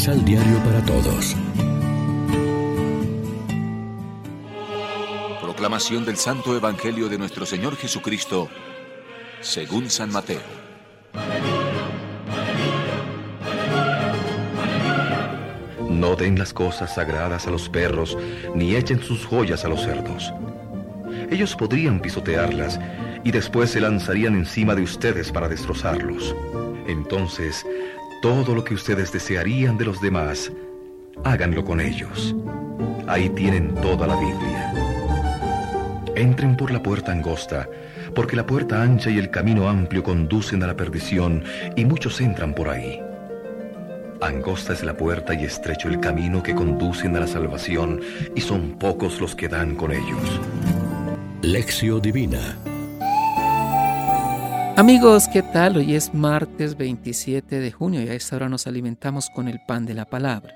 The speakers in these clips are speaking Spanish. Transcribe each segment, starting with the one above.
Misal Diario para Todos. Proclamación del Santo Evangelio de nuestro Señor Jesucristo, según San Mateo. No den las cosas sagradas a los perros, ni echen sus joyas a los cerdos. Ellos podrían pisotearlas y después se lanzarían encima de ustedes para destrozarlos. Entonces, todo lo que ustedes desearían de los demás, háganlo con ellos. Ahí tienen toda la Biblia. Entren por la puerta angosta, porque la puerta ancha y el camino amplio conducen a la perdición, y muchos entran por ahí. Angosta es la puerta y estrecho el camino que conducen a la salvación, y son pocos los que dan con ellos. Lección Divina Amigos, ¿qué tal? Hoy es martes 27 de junio y a esta hora nos alimentamos con el pan de la palabra.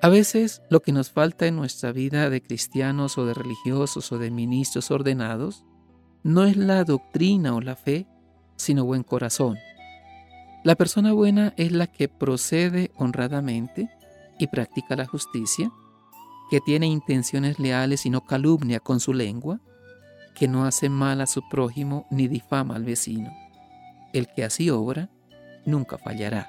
A veces lo que nos falta en nuestra vida de cristianos o de religiosos o de ministros ordenados no es la doctrina o la fe, sino buen corazón. La persona buena es la que procede honradamente y practica la justicia, que tiene intenciones leales y no calumnia con su lengua, que no hace mal a su prójimo ni difama al vecino. El que así obra, nunca fallará.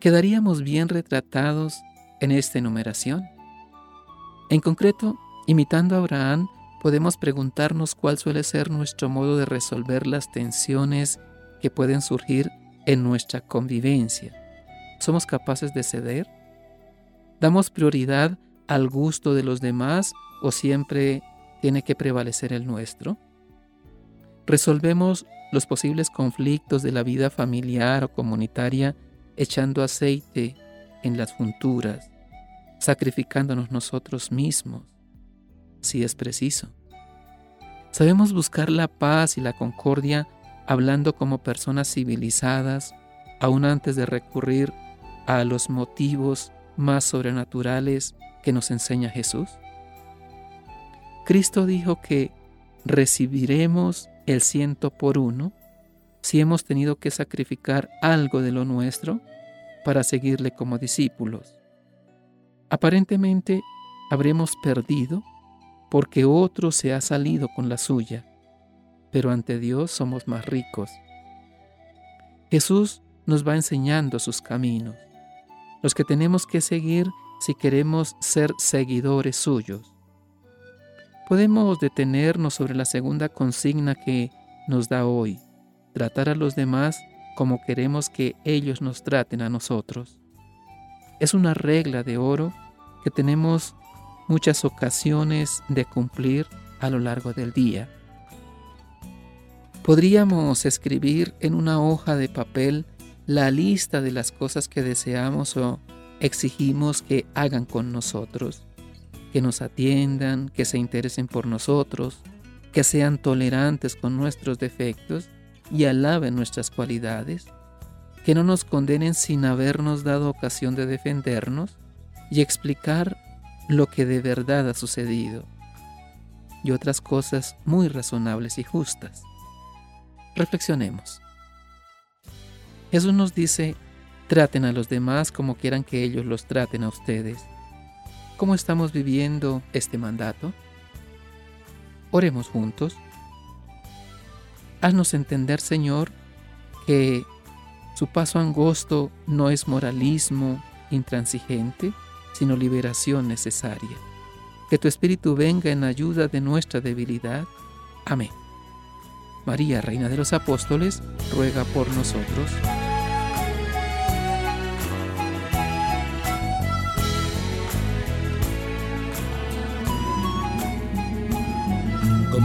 Quedaríamos bien retratados en esta enumeración. En concreto, imitando a Abraham, podemos preguntarnos cuál suele ser nuestro modo de resolver las tensiones que pueden surgir en nuestra convivencia. ¿Somos capaces de ceder? ¿Damos prioridad al gusto de los demás o siempre tiene que prevalecer el nuestro. Resolvemos los posibles conflictos de la vida familiar o comunitaria echando aceite en las junturas, sacrificándonos nosotros mismos, si es preciso. Sabemos buscar la paz y la concordia hablando como personas civilizadas, aún antes de recurrir a los motivos más sobrenaturales que nos enseña Jesús. Cristo dijo que recibiremos el ciento por uno si hemos tenido que sacrificar algo de lo nuestro para seguirle como discípulos. Aparentemente habremos perdido porque otro se ha salido con la suya, pero ante Dios somos más ricos. Jesús nos va enseñando sus caminos, los que tenemos que seguir si queremos ser seguidores suyos podemos detenernos sobre la segunda consigna que nos da hoy, tratar a los demás como queremos que ellos nos traten a nosotros. Es una regla de oro que tenemos muchas ocasiones de cumplir a lo largo del día. Podríamos escribir en una hoja de papel la lista de las cosas que deseamos o exigimos que hagan con nosotros que nos atiendan, que se interesen por nosotros, que sean tolerantes con nuestros defectos y alaben nuestras cualidades, que no nos condenen sin habernos dado ocasión de defendernos y explicar lo que de verdad ha sucedido, y otras cosas muy razonables y justas. Reflexionemos. Jesús nos dice, traten a los demás como quieran que ellos los traten a ustedes ¿Cómo estamos viviendo este mandato? Oremos juntos. Haznos entender, Señor, que su paso angosto no es moralismo intransigente, sino liberación necesaria. Que tu Espíritu venga en ayuda de nuestra debilidad. Amén. María, Reina de los Apóstoles, ruega por nosotros.